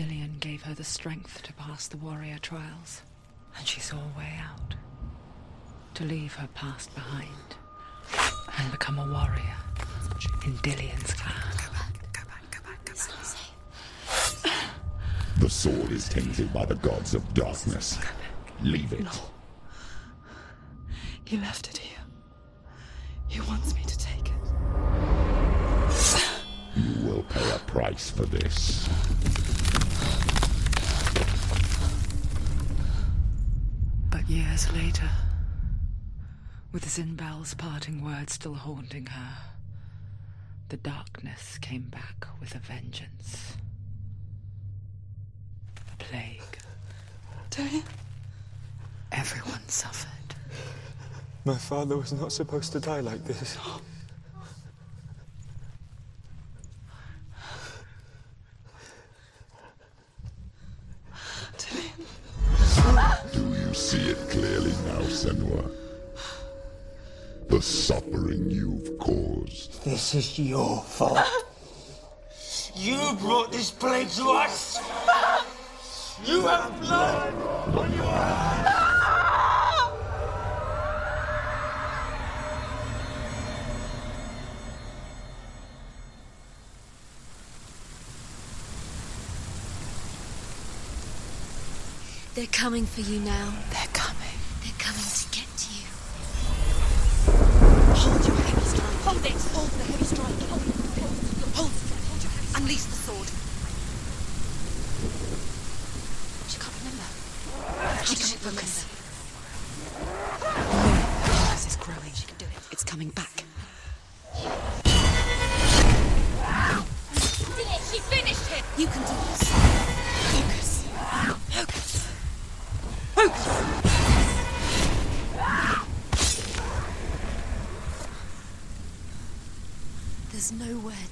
Dillion gave her the strength to pass the warrior trials, and she saw a way out. To leave her past behind and become a warrior in Dillion's clan. The sword is tainted by the gods of darkness. Leave it. He left it here. He wants me to take it. You will pay a price for this. Years later, with Zynbel's parting words still haunting her, the darkness came back with a vengeance. A plague. Dillion? Everyone suffered. My father was not supposed to die like this. This is your fault. You brought this plague to us. You have blood on your hands. They're coming for you now. They're coming. They're coming to get to you. Hold your heavy strike. Hold it. Hold the heavy strike. Hold it. Hold it. Hold your heavy Unleash the sword. She can't remember. She can't focus. This is growing. She can do it. It's coming back.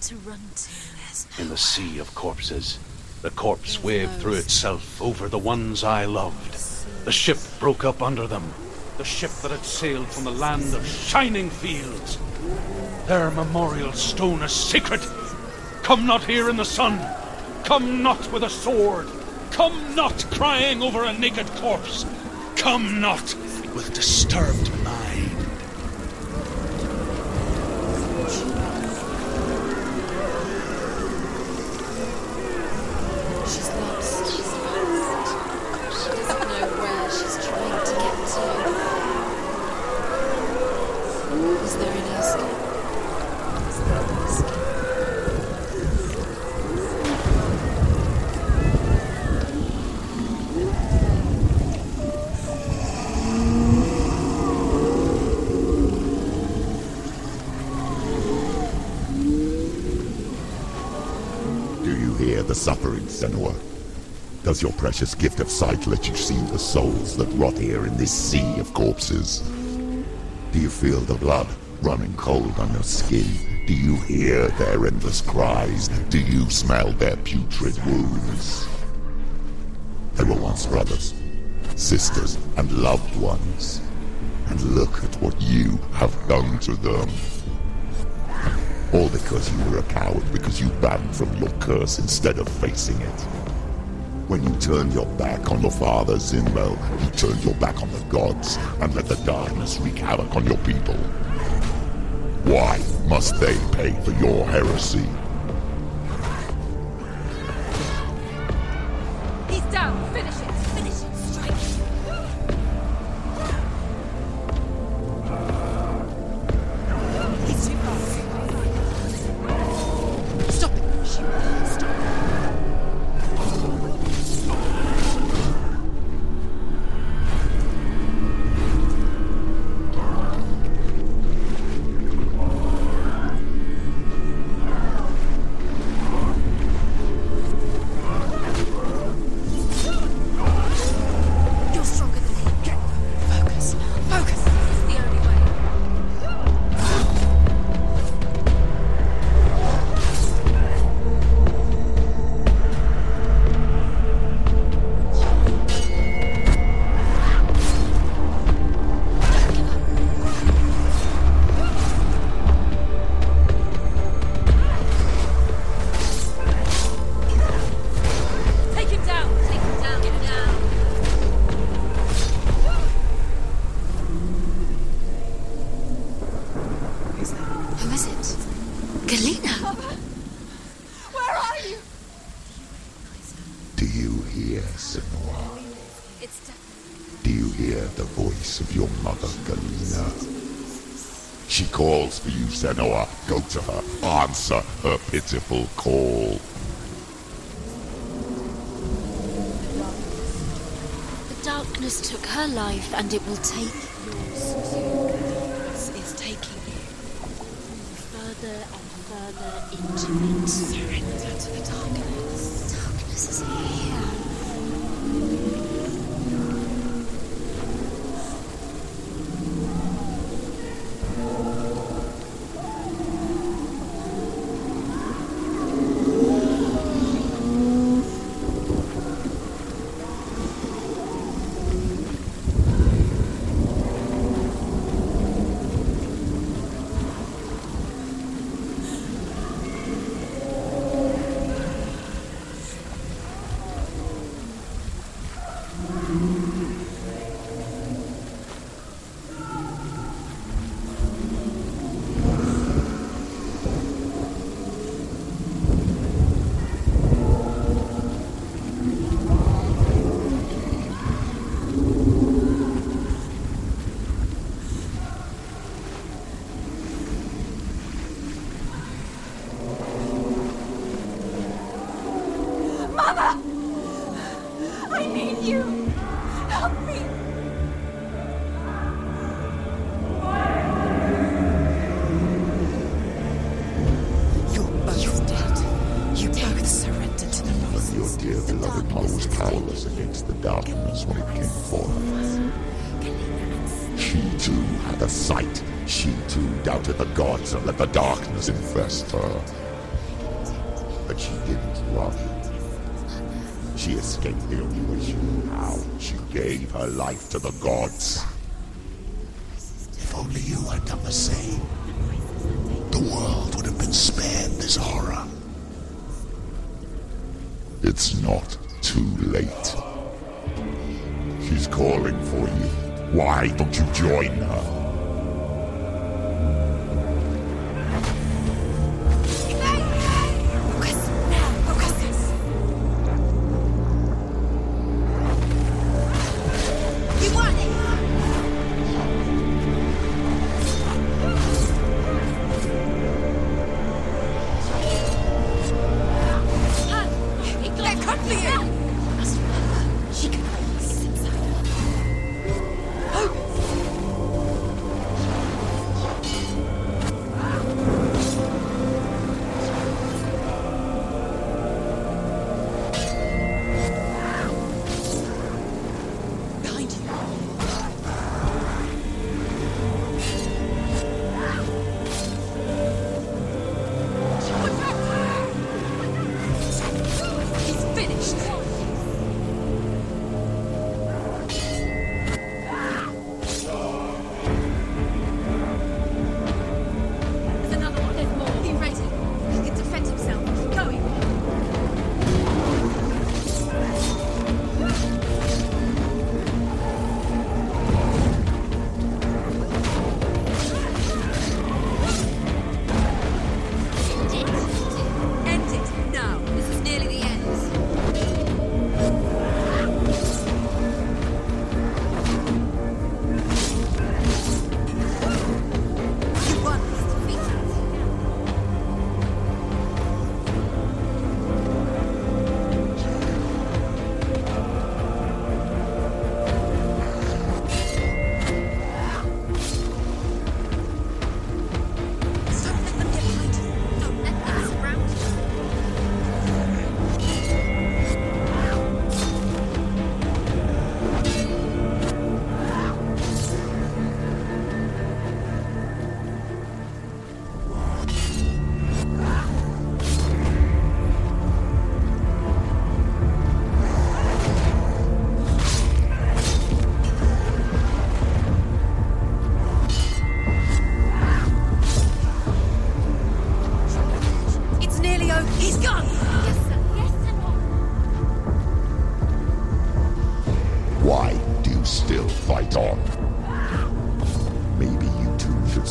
To run to. No In the sea of corpses, the corpse waved through itself over the ones I loved. The ship broke up under them. The ship that had sailed from the land of shining fields. Their memorial stone is sacred. Come not here in the sun. Come not with a sword. Come not crying over a naked corpse. Come not with disturbed mind. Is there escape? Is there hear the suffering, Senua? Does your precious gift of sight let you see the souls that rot here in this sea of corpses? Do you feel the blood running cold on your skin? Do you hear their endless cries? Do you smell their putrid wounds? They were once brothers, sisters, and loved ones. And look at what you have done to them. All because you were a coward because you ran from your curse instead of facing it. When you turned your back on your father, Zynbel, you turned your back on the gods and let the darkness wreak havoc on your people. Why must they pay for your heresy? She calls for you, Senua. Go to her. Answer her pitiful call. The darkness took her life, and it will take yours. It's, it's taking you further and further into it. Surrender to the darkness. Darkness is here. Dear beloved mother was powerless against the darkness when it came for her. She too had a sight. She too doubted the gods and let the darkness infest her. But she didn't run. She escaped the only way she knew how. She gave her life to the gods. If only you had done the same, the world would have been spared this horror. It's not too late. She's calling for you. Why don't you join her?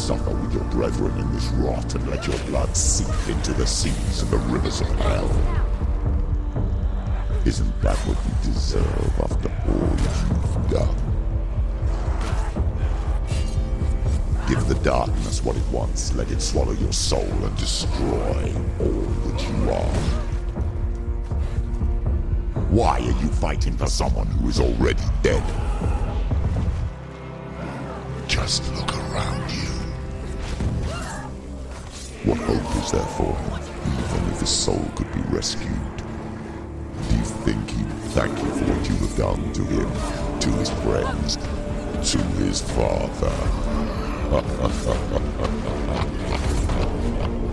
Suffer with your brethren in this rot and let your blood seep into the seas and the rivers of hell. Isn't that what you deserve after all you've done? Give the darkness what it wants, let it swallow your soul and destroy all that you are. Why are you fighting for someone who is already dead? Just look around you. What hope is there for him, even if his soul could be rescued? Do you think he'd thank you for what you have done to him, to his friends, to his father?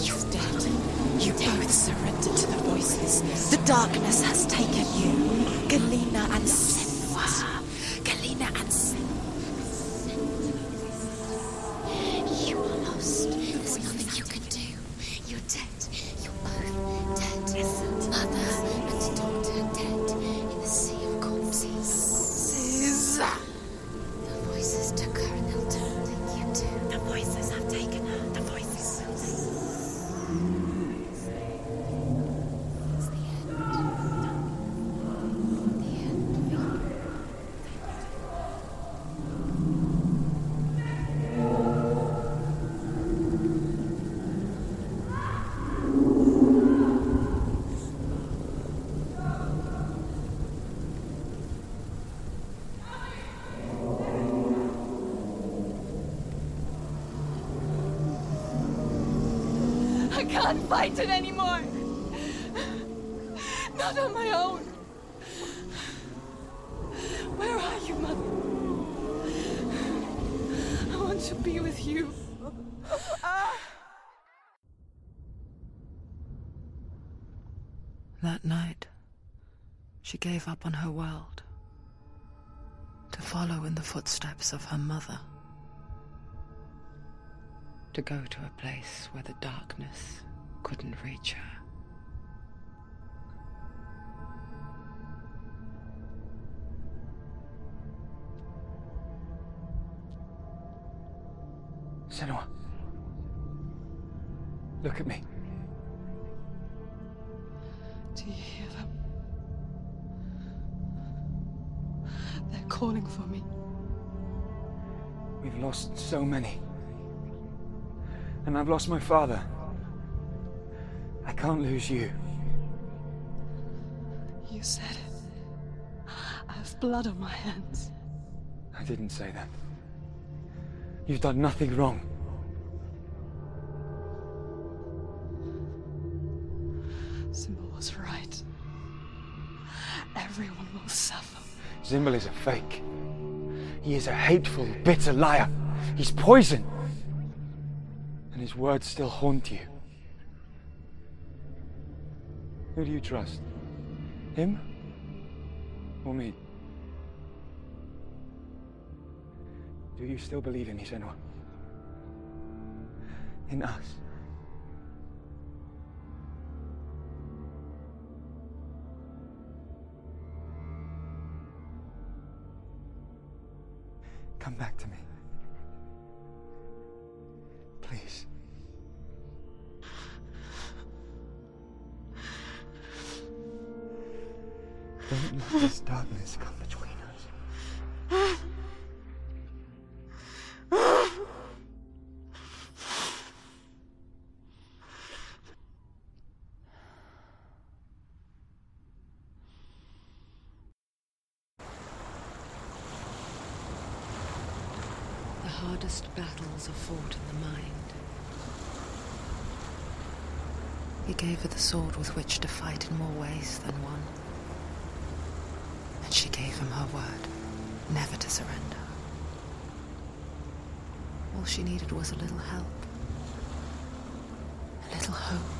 Both dead. You both surrendered to the voices. The darkness has taken you. Galena and Senua. Can't fight it anymore! Not on my own! Where are you, Mother? I want to be with you. That night, she gave up on her world to follow in the footsteps of her mother. To go to a place where the darkness couldn't reach her. Senua. Look at me. Do you hear them? They're calling for me. We've lost so many. And I've lost my father. I can't lose you. You said it. I have blood on my hands. I didn't say that. You've done nothing wrong. Zynbel was right. Everyone will suffer. Zynbel is a fake. He is a hateful, bitter liar. He's poison. And his words still haunt you. Who do you trust? Him? Or me? Do you still believe in me, Senua? In us? Come back to me. Please. Don't let this darkness come between us. The hardest battles are fought in the mind. He gave her the sword with which to fight in more ways than one. And she gave him her word, never to surrender. All she needed was a little help, a little hope.